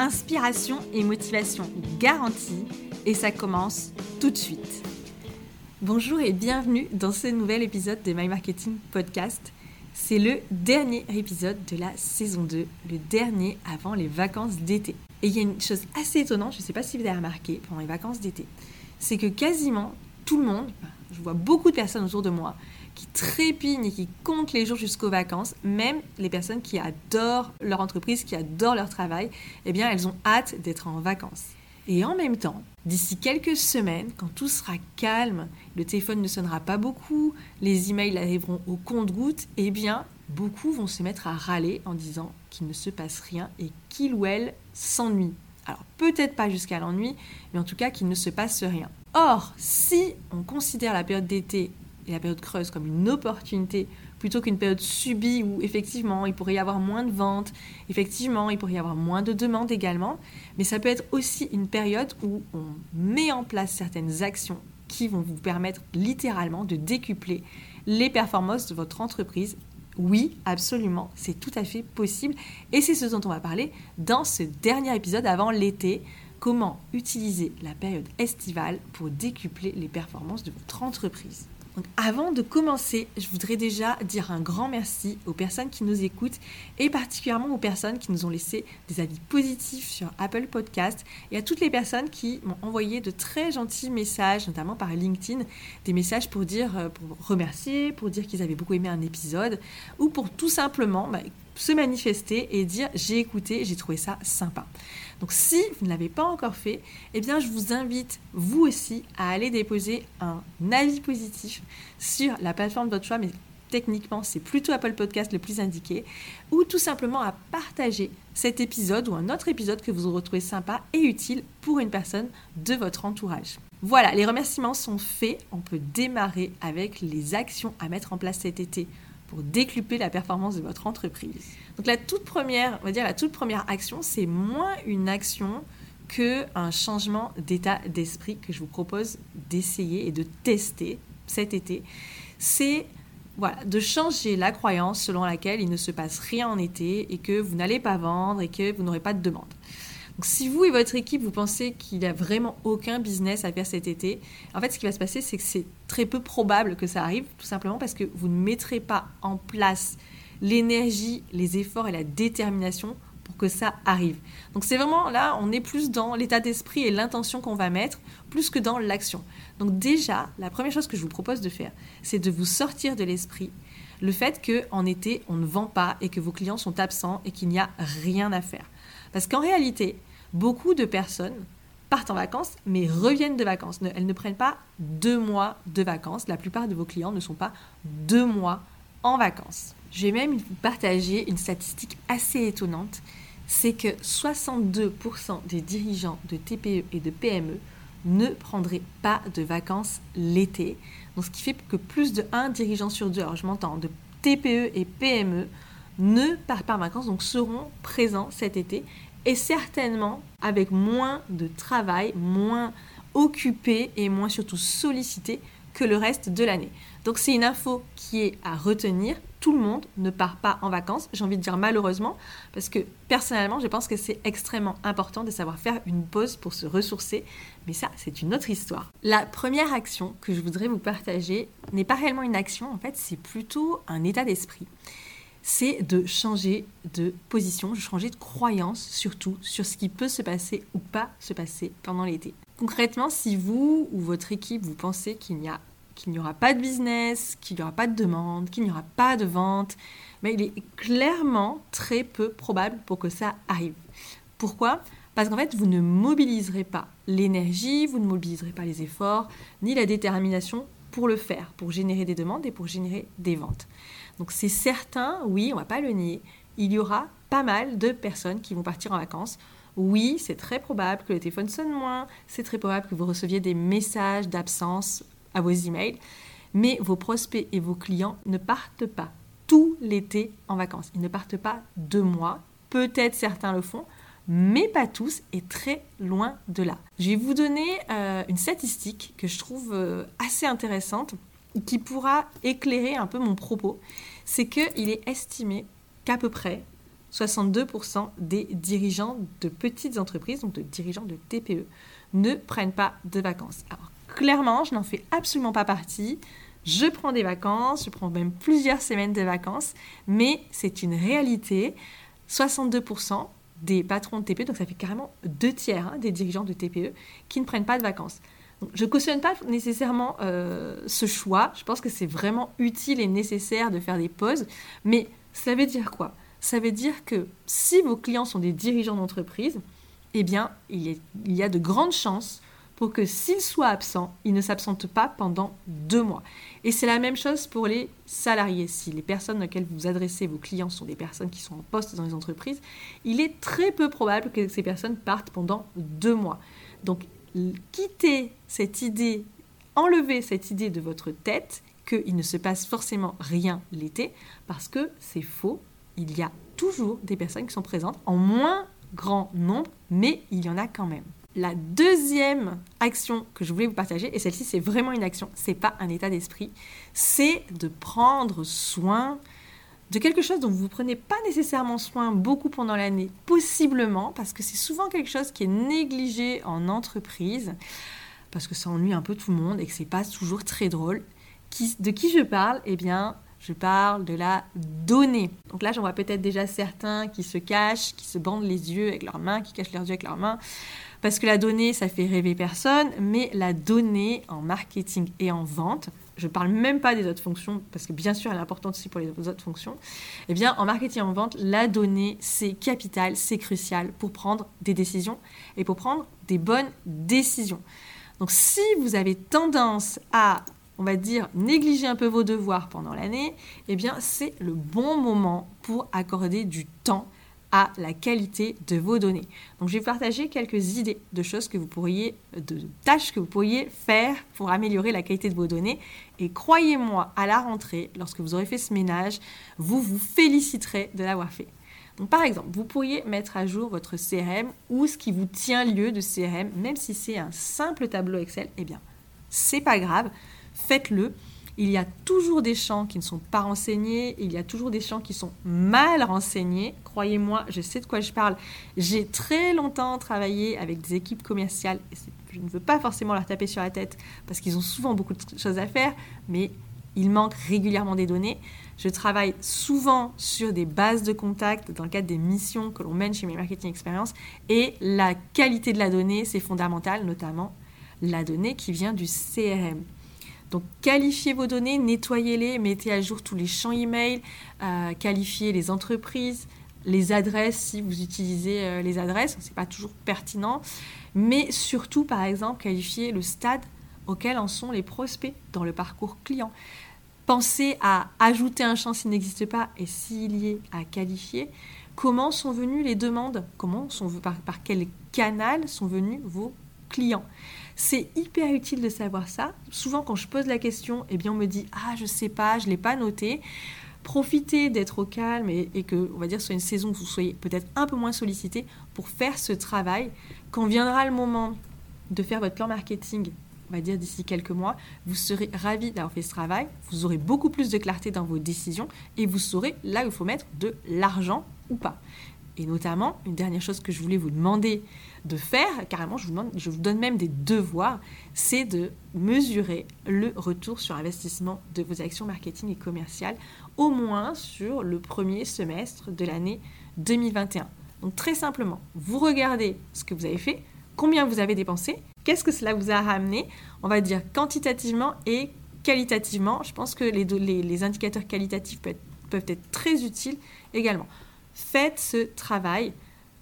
Inspiration et motivation garantie et ça commence tout de suite. Bonjour et bienvenue dans ce nouvel épisode de My Marketing Podcast. C'est le dernier épisode de la saison 2, le dernier avant les vacances d'été. Et il y a une chose assez étonnante, je ne sais pas si vous avez remarqué pendant les vacances d'été, c'est que quasiment tout le monde, je vois beaucoup de personnes autour de moi qui trépignent et qui comptent les jours jusqu'aux vacances, même les personnes qui adorent leur entreprise, qui adorent leur travail, eh bien elles ont hâte d'être en vacances. Et en même temps, d'ici quelques semaines, quand tout sera calme, le téléphone ne sonnera pas beaucoup, les emails arriveront au compte-gouttes, eh bien, beaucoup vont se mettre à râler en disant qu'il ne se passe rien et qu'il ou elle s'ennuie. Alors peut-être pas jusqu'à l'ennui, mais en tout cas qu'il ne se passe rien. Or, si on considère la période d'été et la période creuse comme une opportunité plutôt qu'une période subie où effectivement il pourrait y avoir moins de ventes, effectivement il pourrait y avoir moins de demandes également, mais ça peut être aussi une période où on met en place certaines actions qui vont vous permettre littéralement de décupler les performances de votre entreprise. Oui, absolument, c'est tout à fait possible et c'est ce dont on va parler dans ce dernier épisode avant l'été. Comment utiliser la période estivale pour décupler les performances de votre entreprise? Avant de commencer, je voudrais déjà dire un grand merci aux personnes qui nous écoutent et particulièrement aux personnes qui nous ont laissé des avis positifs sur Apple Podcast et à toutes les personnes qui m'ont envoyé de très gentils messages, notamment par LinkedIn, des messages pour dire, euh, pour remercier, pour dire qu'ils avaient beaucoup aimé un épisode ou pour tout simplement bah, se manifester et dire j'ai écouté, j'ai trouvé ça sympa. Donc si vous ne l'avez pas encore fait, eh bien je vous invite vous aussi à aller déposer un avis positif sur la plateforme de votre choix, mais techniquement c'est plutôt Apple Podcast le plus indiqué, ou tout simplement à partager cet épisode ou un autre épisode que vous retrouvez sympa et utile pour une personne de votre entourage. Voilà, les remerciements sont faits, on peut démarrer avec les actions à mettre en place cet été pour décupler la performance de votre entreprise. Donc la toute première, on va dire la toute première action, c'est moins une action que un changement d'état d'esprit que je vous propose d'essayer et de tester cet été. C'est voilà, de changer la croyance selon laquelle il ne se passe rien en été et que vous n'allez pas vendre et que vous n'aurez pas de demande. Donc, si vous et votre équipe, vous pensez qu'il n'y a vraiment aucun business à faire cet été, en fait, ce qui va se passer, c'est que c'est très peu probable que ça arrive, tout simplement parce que vous ne mettrez pas en place l'énergie, les efforts et la détermination pour que ça arrive. Donc c'est vraiment là, on est plus dans l'état d'esprit et l'intention qu'on va mettre, plus que dans l'action. Donc déjà, la première chose que je vous propose de faire, c'est de vous sortir de l'esprit le fait qu'en été, on ne vend pas et que vos clients sont absents et qu'il n'y a rien à faire. Parce qu'en réalité, beaucoup de personnes partent en vacances, mais reviennent de vacances. Elles ne prennent pas deux mois de vacances. La plupart de vos clients ne sont pas deux mois en vacances. Je vais même vous partager une statistique assez étonnante. C'est que 62% des dirigeants de TPE et de PME ne prendraient pas de vacances l'été. Donc ce qui fait que plus de un dirigeant sur deux, alors je m'entends, de TPE et PME ne partent pas en vacances, donc seront présents cet été et certainement avec moins de travail, moins occupé et moins surtout sollicité que le reste de l'année. Donc c'est une info qui est à retenir. Tout le monde ne part pas en vacances, j'ai envie de dire malheureusement, parce que personnellement, je pense que c'est extrêmement important de savoir faire une pause pour se ressourcer, mais ça, c'est une autre histoire. La première action que je voudrais vous partager n'est pas réellement une action, en fait, c'est plutôt un état d'esprit c'est de changer de position, de changer de croyance surtout sur ce qui peut se passer ou pas se passer pendant l'été. Concrètement, si vous ou votre équipe, vous pensez qu'il n'y a qu'il n'y aura pas de business, qu'il n'y aura pas de demande, qu'il n'y aura pas de vente, mais il est clairement très peu probable pour que ça arrive. Pourquoi? Parce qu'en fait, vous ne mobiliserez pas l'énergie, vous ne mobiliserez pas les efforts, ni la détermination pour le faire, pour générer des demandes et pour générer des ventes. Donc c'est certain, oui, on va pas le nier, il y aura pas mal de personnes qui vont partir en vacances. Oui, c'est très probable que le téléphone sonne moins, c'est très probable que vous receviez des messages d'absence à vos emails, mais vos prospects et vos clients ne partent pas tout l'été en vacances. Ils ne partent pas deux mois. Peut-être certains le font, mais pas tous, et très loin de là. Je vais vous donner euh, une statistique que je trouve euh, assez intéressante, qui pourra éclairer un peu mon propos. C'est qu'il est estimé qu'à peu près 62% des dirigeants de petites entreprises, donc de dirigeants de TPE, ne prennent pas de vacances. Alors clairement, je n'en fais absolument pas partie. Je prends des vacances, je prends même plusieurs semaines de vacances, mais c'est une réalité. 62% des patrons de TPE, donc ça fait carrément deux tiers hein, des dirigeants de TPE qui ne prennent pas de vacances. Je ne cautionne pas nécessairement euh, ce choix. Je pense que c'est vraiment utile et nécessaire de faire des pauses. Mais ça veut dire quoi? Ça veut dire que si vos clients sont des dirigeants d'entreprise, eh bien, il y a de grandes chances pour que s'ils soient absents, ils ne s'absentent pas pendant deux mois. Et c'est la même chose pour les salariés. Si les personnes auxquelles vous adressez, vos clients, sont des personnes qui sont en poste dans les entreprises, il est très peu probable que ces personnes partent pendant deux mois. Donc, quittez cette idée, enlevez cette idée de votre tête qu'il ne se passe forcément rien l'été, parce que c'est faux. Il y a toujours des personnes qui sont présentes en moins grand nombre, mais il y en a quand même. La deuxième action que je voulais vous partager, et celle-ci c'est vraiment une action, c'est pas un état d'esprit, c'est de prendre soin de quelque chose dont vous ne prenez pas nécessairement soin beaucoup pendant l'année, possiblement, parce que c'est souvent quelque chose qui est négligé en entreprise, parce que ça ennuie un peu tout le monde et que c'est pas toujours très drôle. de qui je parle? Eh bien, je parle de la donnée. Donc là, j'en vois peut-être déjà certains qui se cachent, qui se bandent les yeux avec leurs mains, qui cachent leurs yeux avec leurs mains. Parce que la donnée, ça fait rêver personne, mais la donnée en marketing et en vente, je ne parle même pas des autres fonctions, parce que bien sûr, elle est importante aussi pour les autres fonctions. Eh bien, en marketing et en vente, la donnée, c'est capital, c'est crucial pour prendre des décisions et pour prendre des bonnes décisions. Donc, si vous avez tendance à, on va dire, négliger un peu vos devoirs pendant l'année, eh bien, c'est le bon moment pour accorder du temps à la qualité de vos données. Donc je vais partager quelques idées de choses que vous pourriez, de tâches que vous pourriez faire pour améliorer la qualité de vos données. Et croyez-moi, à la rentrée, lorsque vous aurez fait ce ménage, vous vous féliciterez de l'avoir fait. Donc par exemple, vous pourriez mettre à jour votre CRM ou ce qui vous tient lieu de CRM, même si c'est un simple tableau Excel, eh bien, c'est pas grave, faites-le il y a toujours des champs qui ne sont pas renseignés, il y a toujours des champs qui sont mal renseignés. Croyez-moi, je sais de quoi je parle. J'ai très longtemps travaillé avec des équipes commerciales, et je ne veux pas forcément leur taper sur la tête parce qu'ils ont souvent beaucoup de choses à faire, mais il manque régulièrement des données. Je travaille souvent sur des bases de contact dans le cadre des missions que l'on mène chez mes marketing experience et la qualité de la donnée, c'est fondamental, notamment la donnée qui vient du CRM. Donc qualifiez vos données, nettoyez-les, mettez à jour tous les champs email, euh, qualifiez les entreprises, les adresses si vous utilisez euh, les adresses, ce n'est pas toujours pertinent, mais surtout par exemple qualifiez le stade auquel en sont les prospects dans le parcours client. Pensez à ajouter un champ s'il n'existe pas et s'il y est à qualifier. Comment sont venues les demandes? Par quel canal sont venus vos clients? C'est hyper utile de savoir ça. Souvent, quand je pose la question, eh bien, on me dit Ah, je sais pas, je l'ai pas noté. Profitez d'être au calme et, que, on va dire, soit une saison où vous soyez peut-être un peu moins sollicité pour faire ce travail. Quand viendra le moment de faire votre plan marketing, on va dire d'ici quelques mois, vous serez ravi d'avoir fait ce travail, vous aurez beaucoup plus de clarté dans vos décisions et vous saurez là où il faut mettre de l'argent ou pas. Et notamment, une dernière chose que je voulais vous demander de faire, carrément, je vous, donne même des devoirs, c'est de mesurer le retour sur investissement de vos actions marketing et commerciales, au moins sur le premier semestre de l'année 2021. Donc très simplement, vous regardez ce que vous avez fait, combien vous avez dépensé, qu'est-ce que cela vous a ramené, on va dire quantitativement et qualitativement. Je pense que les, indicateurs qualitatifs peuvent être très utiles également. Faites ce travail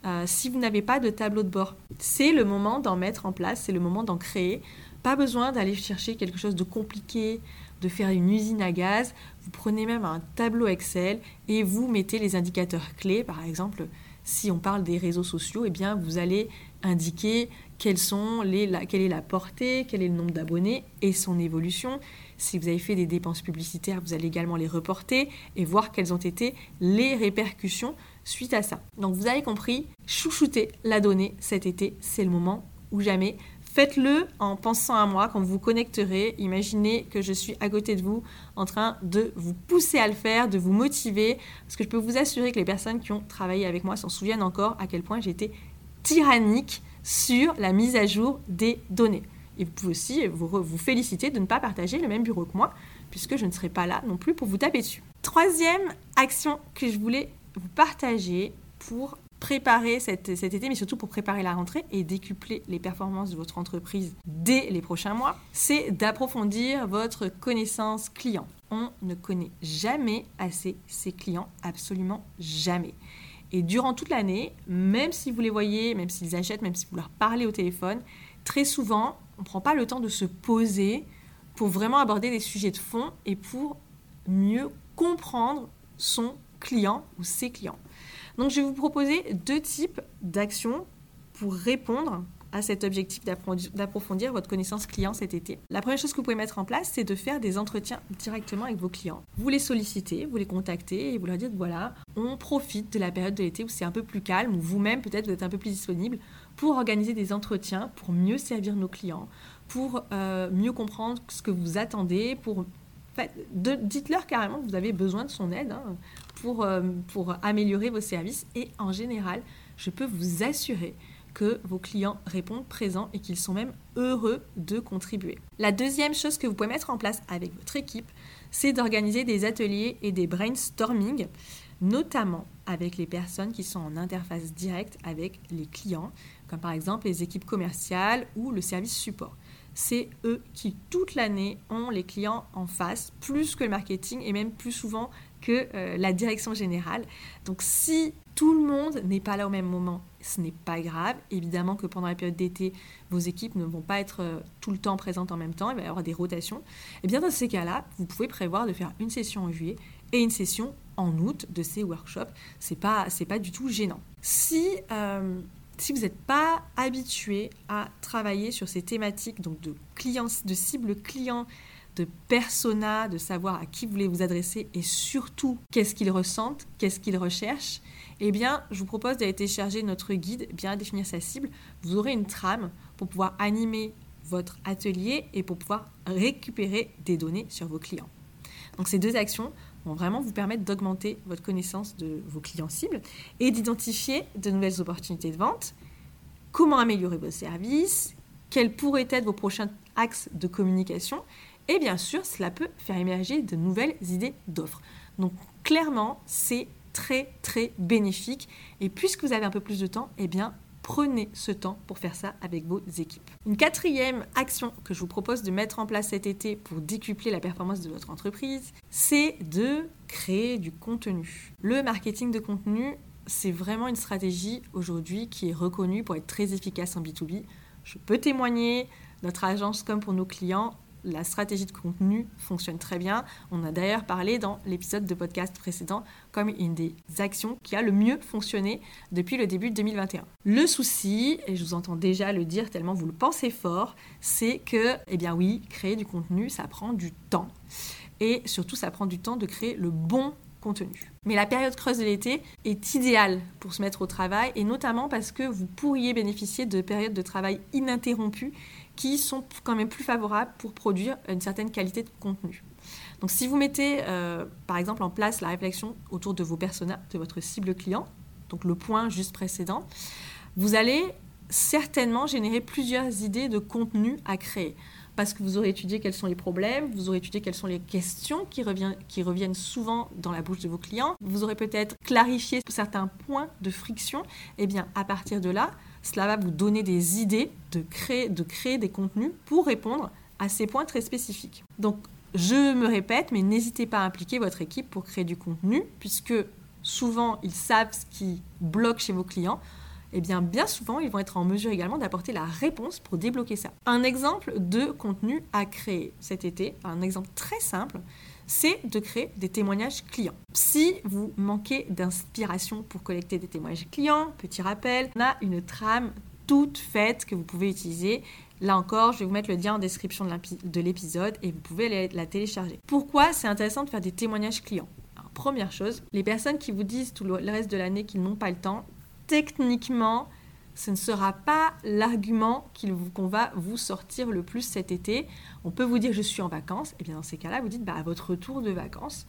euh, si vous n'avez pas de tableau de bord. C'est le moment d'en mettre en place, c'est le moment d'en créer. Pas besoin d'aller chercher quelque chose de compliqué, de faire une usine à gaz. Vous prenez même un tableau Excel et vous mettez les indicateurs clés, par exemple Si on parle des réseaux sociaux, eh bien, vous allez indiquer quelle est la portée, quel est le nombre d'abonnés et son évolution. Si vous avez fait des dépenses publicitaires, vous allez également les reporter et voir quelles ont été les répercussions suite à ça. Donc vous avez compris, chouchouter la donnée cet été, c'est le moment ou jamais. Faites-le en pensant à moi quand vous vous connecterez. Imaginez que je suis à côté de vous en train de vous pousser à le faire, de vous motiver. Parce que je peux vous assurer que les personnes qui ont travaillé avec moi s'en souviennent encore à quel point j'étais tyrannique sur la mise à jour des données. Et vous pouvez aussi vous, vous féliciter de ne pas partager le même bureau que moi, puisque je ne serai pas là non plus pour vous taper dessus. Troisième action que je voulais vous partager pour préparer cet, été, mais surtout pour préparer la rentrée et décupler les performances de votre entreprise dès les prochains mois, c'est d'approfondir votre connaissance client. On ne connaît jamais assez ses clients, absolument jamais. Et durant toute l'année, même si vous les voyez, même s'ils achètent, même si vous leur parlez au téléphone, très souvent, on ne prend pas le temps de se poser pour vraiment aborder des sujets de fond et pour mieux comprendre son client ou ses clients. Donc je vais vous proposer deux types d'actions pour répondre à cet objectif d'approfondir votre connaissance client cet été. La première chose que vous pouvez mettre en place, c'est de faire des entretiens directement avec vos clients. Vous les sollicitez, vous les contactez et vous leur dites voilà, on profite de la période de l'été où c'est un peu plus calme, où vous-même peut-être vous êtes un peu plus disponible pour organiser des entretiens, pour mieux servir nos clients, pour euh, mieux comprendre ce que vous attendez, pour dites-leur carrément que vous avez besoin de son aide hein, pour, euh, pour améliorer vos services. Et en général, je peux vous assurer que vos clients répondent présents et qu'ils sont même heureux de contribuer. La deuxième chose que vous pouvez mettre en place avec votre équipe, c'est d'organiser des ateliers et des brainstorming, notamment avec les personnes qui sont en interface directe avec les clients, comme par exemple les équipes commerciales ou le service support. C'est eux qui, toute l'année, ont les clients en face, plus que le marketing et même plus souvent que euh, la direction générale. Donc si tout le monde n'est pas là au même moment, ce n'est pas grave. Évidemment que pendant la période d'été, vos équipes ne vont pas être euh, tout le temps présentes en même temps, il va y avoir des rotations. Et eh bien dans ces cas-là, vous pouvez prévoir de faire une session en juillet et une session en août de ces workshops. C'est pas pas du tout gênant. Si euh, si vous n'êtes pas habitué à travailler sur ces thématiques donc de clients, de cibles clients, de persona, de savoir à qui vous voulez vous adresser et surtout qu'est-ce qu'ils ressentent, qu'est-ce qu'ils recherchent, eh bien, je vous propose d'aller télécharger notre guide Bien définir sa cible. Vous aurez une trame pour pouvoir animer votre atelier et pour pouvoir récupérer des données sur vos clients. Donc ces deux actions vraiment vous permettre d'augmenter votre connaissance de vos clients cibles et d'identifier de nouvelles opportunités de vente, comment améliorer vos services, quels pourraient être vos prochains axes de communication? Et bien sûr, cela peut faire émerger de nouvelles idées d'offres. Donc clairement, c'est très très bénéfique. Et puisque vous avez un peu plus de temps, eh bien prenez ce temps pour faire ça avec vos équipes. Une quatrième action que je vous propose de mettre en place cet été pour décupler la performance de votre entreprise, c'est de créer du contenu. Le marketing de contenu, c'est vraiment une stratégie aujourd'hui qui est reconnue pour être très efficace en B2B. Je peux témoigner, notre agence comme pour nos clients, la stratégie de contenu fonctionne très bien. On a d'ailleurs parlé dans l'épisode de podcast précédent comme une des actions qui a le mieux fonctionné depuis le début de 2021. Le souci, et je vous entends déjà le dire tellement vous le pensez fort, c'est que, eh bien oui, créer du contenu, ça prend du temps. Et surtout, ça prend du temps de créer le bon contenu. Mais la période creuse de l'été est idéale pour se mettre au travail et notamment parce que vous pourriez bénéficier de périodes de travail ininterrompues qui sont quand même plus favorables pour produire une certaine qualité de contenu. Donc si vous mettez euh, par exemple en place la réflexion autour de vos personas, de votre cible client, donc le point juste précédent, vous allez certainement générer plusieurs idées de contenu à créer. Parce que vous aurez étudié quels sont les problèmes, vous aurez étudié quelles sont les questions qui, qui reviennent souvent dans la bouche de vos clients, vous aurez peut-être clarifié certains points de friction. Et eh bien, à partir de là, cela va vous donner des idées de créer, de créer des contenus pour répondre à ces points très spécifiques. Donc, je me répète, mais n'hésitez pas à impliquer votre équipe pour créer du contenu, puisque souvent, ils savent ce qui bloque chez vos clients. Eh bien, bien souvent, ils vont être en mesure également d'apporter la réponse pour débloquer ça. Un exemple de contenu à créer cet été, un exemple très simple, c'est de créer des témoignages clients. Si vous manquez d'inspiration pour collecter des témoignages clients, petit rappel, on a une trame toute faite que vous pouvez utiliser. Là encore, je vais vous mettre le lien en description de l'épisode et vous pouvez la télécharger. Pourquoi c'est intéressant de faire des témoignages clients? Première chose, les personnes qui vous disent tout le reste de l'année qu'ils n'ont pas le temps, techniquement, ce ne sera pas l'argument qu'on va vous sortir le plus cet été. On peut vous dire je suis en vacances, et bien dans ces cas-là, vous dites bah, à votre retour de vacances.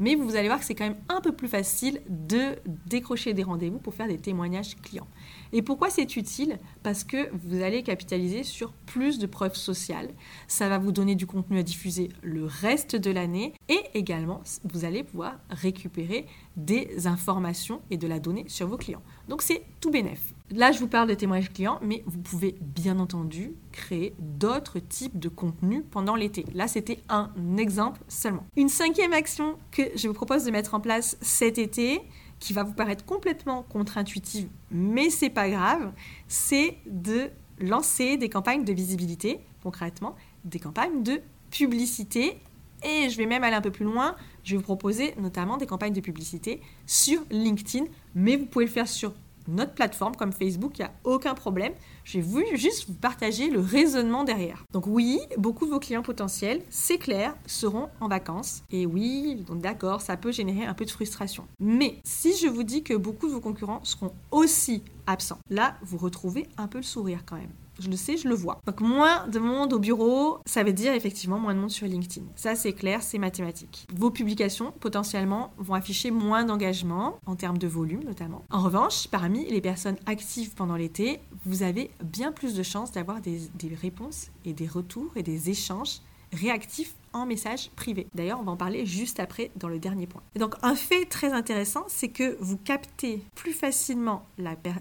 Mais vous allez voir que c'est quand même un peu plus facile de décrocher des rendez-vous pour faire des témoignages clients. Et pourquoi c'est utile? Parce que vous allez capitaliser sur plus de preuves sociales. Ça va vous donner du contenu à diffuser le reste de l'année et également vous allez pouvoir récupérer des informations et de la donnée sur vos clients. Donc c'est tout bénef. Là, je vous parle de témoignages clients, mais vous pouvez bien entendu créer d'autres types de contenus pendant l'été. Là, c'était un exemple seulement. Une cinquième action que je vous propose de mettre en place cet été, qui va vous paraître complètement contre-intuitive, mais c'est pas grave, c'est de lancer des campagnes de visibilité, concrètement, des campagnes de publicité. Et je vais même aller un peu plus loin, je vais vous proposer notamment des campagnes de publicité sur LinkedIn, mais vous pouvez le faire sur notre plateforme comme Facebook, il n'y a aucun problème. Je vais juste vous partager le raisonnement derrière. Donc oui, beaucoup de vos clients potentiels, c'est clair, seront en vacances. Et oui, donc d'accord, ça peut générer un peu de frustration. Mais si je vous dis que beaucoup de vos concurrents seront aussi absents, là, vous retrouvez un peu le sourire quand même. Je le sais, je le vois. Donc moins de monde au bureau, ça veut dire effectivement moins de monde sur LinkedIn. Ça c'est clair, c'est mathématique. Vos publications potentiellement vont afficher moins d'engagement en termes de volume notamment. En revanche, parmi les personnes actives pendant l'été, vous avez bien plus de chances d'avoir des, des réponses et des retours et des échanges réactifs en message privé. D'ailleurs, on va en parler juste après dans le dernier point. donc, un fait très intéressant, c'est que vous captez plus facilement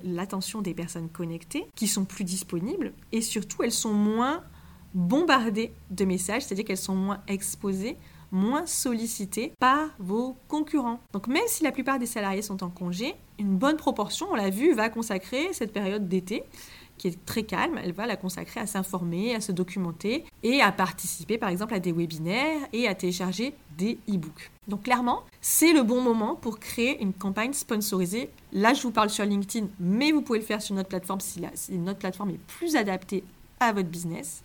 l'attention des personnes connectées, qui sont plus disponibles, et surtout, elles sont moins bombardées de messages, c'est-à-dire qu'elles sont moins exposées moins sollicitées par vos concurrents. Donc même si la plupart des salariés sont en congé, une bonne proportion, on l'a vu, va consacrer cette période d'été qui est très calme, elle va la consacrer à s'informer, à se documenter et à participer par exemple à des webinaires et à télécharger des e-books. Donc clairement, c'est le bon moment pour créer une campagne sponsorisée. Là, je vous parle sur LinkedIn, mais vous pouvez le faire sur notre plateforme si, notre plateforme est plus adaptée à votre business.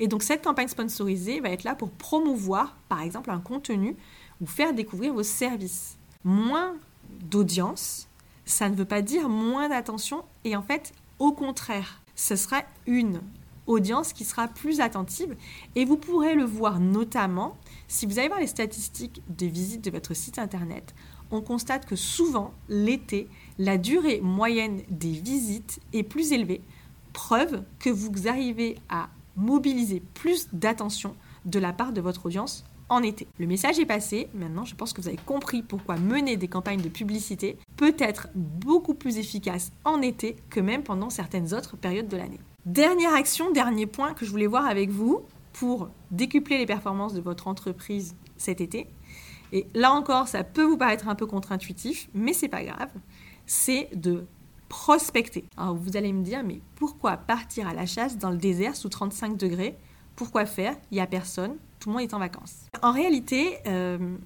Et donc cette campagne sponsorisée va être là pour promouvoir par exemple un contenu ou faire découvrir vos services. Moins d'audience, ça ne veut pas dire moins d'attention et en fait au contraire, ce sera une audience qui sera plus attentive et vous pourrez le voir notamment si vous allez voir les statistiques de visite de votre site internet. On constate que souvent, l'été, la durée moyenne des visites est plus élevée, preuve que vous arrivez à mobiliser plus d'attention de la part de votre audience en été. Le message est passé, maintenant je pense que vous avez compris pourquoi mener des campagnes de publicité peut être beaucoup plus efficace en été que même pendant certaines autres périodes de l'année. Dernière action, dernier point que je voulais voir avec vous pour décupler les performances de votre entreprise cet été. Et là encore, ça peut vous paraître un peu contre-intuitif, mais c'est pas grave. C'est de prospecter. Alors vous allez me dire, mais pourquoi partir à la chasse dans le désert sous 35 degrés? Pourquoi faire? Il n'y a personne, tout est en vacances. En réalité, euh,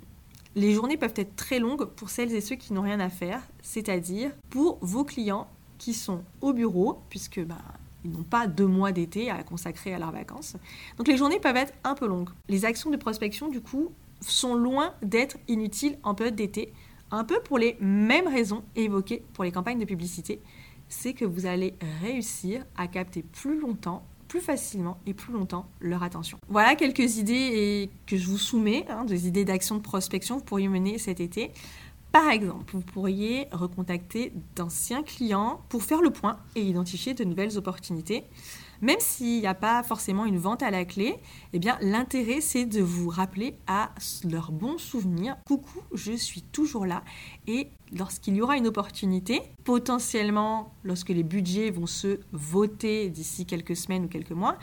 les journées peuvent être très longues pour celles et ceux qui n'ont rien à faire, c'est-à-dire pour vos clients qui sont au bureau, puisque ben, ils n'ont pas deux mois d'été à consacrer à leurs vacances. Donc les journées peuvent être un peu longues. Les actions de prospection, du coup, sont loin d'être inutiles en période d'été, un peu pour les mêmes raisons évoquées pour les campagnes de publicité. C'est que vous allez réussir à capter plus longtemps plus facilement et plus longtemps leur attention. Voilà quelques idées que je vous soumets, hein, des idées d'action de prospection que vous pourriez mener cet été. Par exemple, vous pourriez recontacter d'anciens clients pour faire le point et identifier de nouvelles opportunités. Même s'il n'y a pas forcément une vente à la clé, eh bien l'intérêt c'est de vous rappeler à leurs bons souvenirs. Coucou, je suis toujours là et lorsqu'il y aura une opportunité, potentiellement lorsque les budgets vont se voter d'ici quelques semaines ou quelques mois,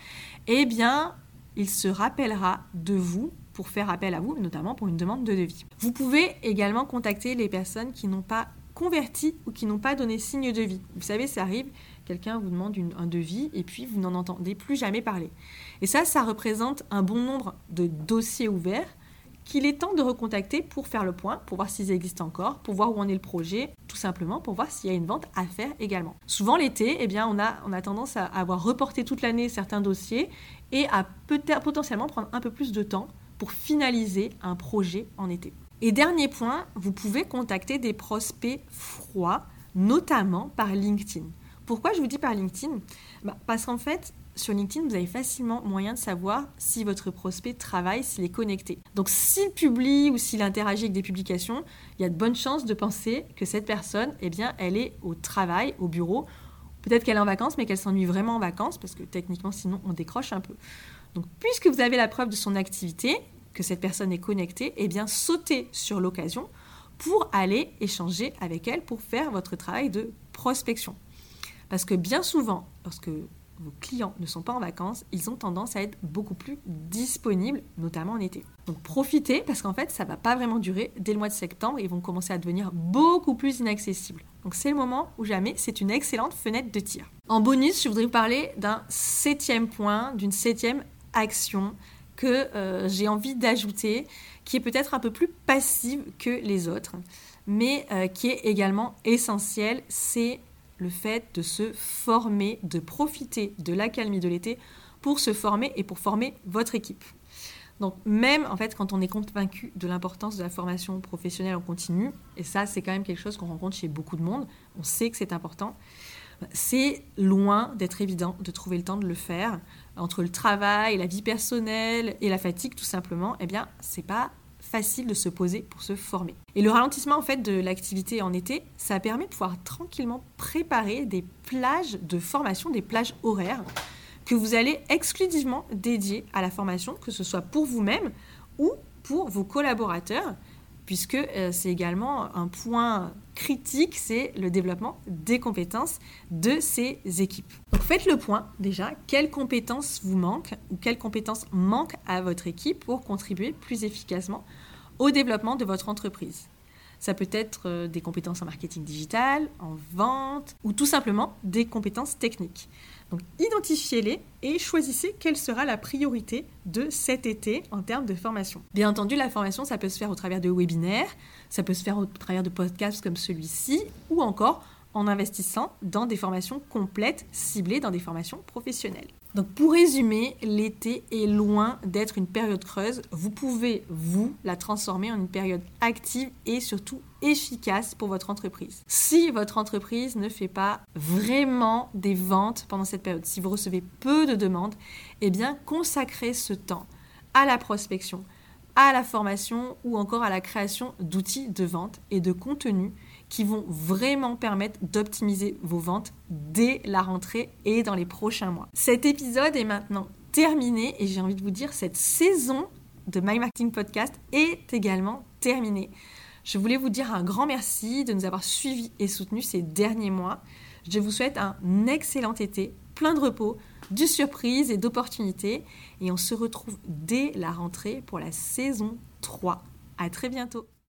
eh bien il se rappellera de vous pour faire appel à vous, notamment pour une demande de devis. Vous pouvez également contacter les personnes qui n'ont pas converti ou qui n'ont pas donné signe de vie. Vous savez, ça arrive, quelqu'un vous demande un devis et puis vous n'en entendez plus jamais parler. Et ça, ça représente un bon nombre de dossiers ouverts qu'il est temps de recontacter pour faire le point, pour voir s'ils existent encore, pour voir où en est le projet, tout simplement pour voir s'il y a une vente à faire également. Souvent l'été, eh on a, on a tendance à avoir reporté toute l'année certains dossiers et à peut-être potentiellement prendre un peu plus de temps pour finaliser un projet en été. Et dernier point, vous pouvez contacter des prospects froids, notamment par LinkedIn. Pourquoi je vous dis par LinkedIn? Bah, Parce qu'en fait, sur LinkedIn, vous avez facilement moyen de savoir si votre prospect travaille, s'il est connecté. Donc s'il publie ou s'il interagit avec des publications, il y a de bonnes chances de penser que cette personne, eh bien, elle est au travail, au bureau. Peut-être qu'elle est en vacances, mais qu'elle s'ennuie vraiment en vacances, parce que techniquement, sinon, on décroche un peu. Donc puisque vous avez la preuve de son activité, que cette personne est connectée, eh bien, sautez sur l'occasion pour aller échanger avec elle pour faire votre travail de prospection. Parce que bien souvent, lorsque vos clients ne sont pas en vacances, ils ont tendance à être beaucoup plus disponibles, notamment en été. Donc profitez parce qu'en fait, ça ne va pas vraiment durer. Dès le mois de septembre, ils vont commencer à devenir beaucoup plus inaccessibles. Donc c'est le moment où jamais, c'est une excellente fenêtre de tir. En bonus, je voudrais vous parler d'un septième point, d'une septième action que euh, j'ai envie d'ajouter, qui est peut-être un peu plus passive que les autres, mais euh, qui est également essentielle, c'est le fait de se former, de profiter de l'accalmie de l'été pour se former et pour former votre équipe. Donc même en fait quand on est convaincu de l'importance de la formation professionnelle en continu, et ça c'est quand même quelque chose qu'on rencontre chez beaucoup de monde, on sait que c'est important, c'est loin d'être évident de trouver le temps de le faire entre le travail, la vie personnelle et la fatigue tout simplement. Eh bien c'est pas facile de se poser pour se former. Et le ralentissement en fait de l'activité en été, ça permet de pouvoir tranquillement préparer des plages de formation, des plages horaires que vous allez exclusivement dédier à la formation, que ce soit pour vous-même ou pour vos collaborateurs puisque euh, c'est également un point critique, c'est le développement des compétences de ces équipes. Donc faites le point déjà, quelles compétences vous manquent ou quelles compétences manquent à votre équipe pour contribuer plus efficacement au développement de votre entreprise. Ça peut être euh, des compétences en marketing digital, en vente ou tout simplement des compétences techniques. Donc identifiez-les et choisissez quelle sera la priorité de cet été en termes de formation. Bien entendu, la formation, ça peut se faire au travers de webinaires, ça peut se faire au travers de podcasts comme celui-ci ou encore en investissant dans des formations complètes ciblées dans des formations professionnelles. Donc pour résumer, l'été est loin d'être une période creuse. Vous pouvez, vous, la transformer en une période active et surtout efficace pour votre entreprise. Si votre entreprise ne fait pas vraiment des ventes pendant cette période, si vous recevez peu de demandes, eh bien consacrez ce temps à la prospection, à la formation ou encore à la création d'outils de vente et de contenu qui vont vraiment permettre d'optimiser vos ventes dès la rentrée et dans les prochains mois. Cet épisode est maintenant terminé et j'ai envie de vous dire cette saison de My Marketing Podcast est également terminée. Je voulais vous dire un grand merci de nous avoir suivis et soutenus ces derniers mois. Je vous souhaite un excellent été, plein de repos, de surprises et d'opportunités. Et on se retrouve dès la rentrée pour la saison 3. À très bientôt.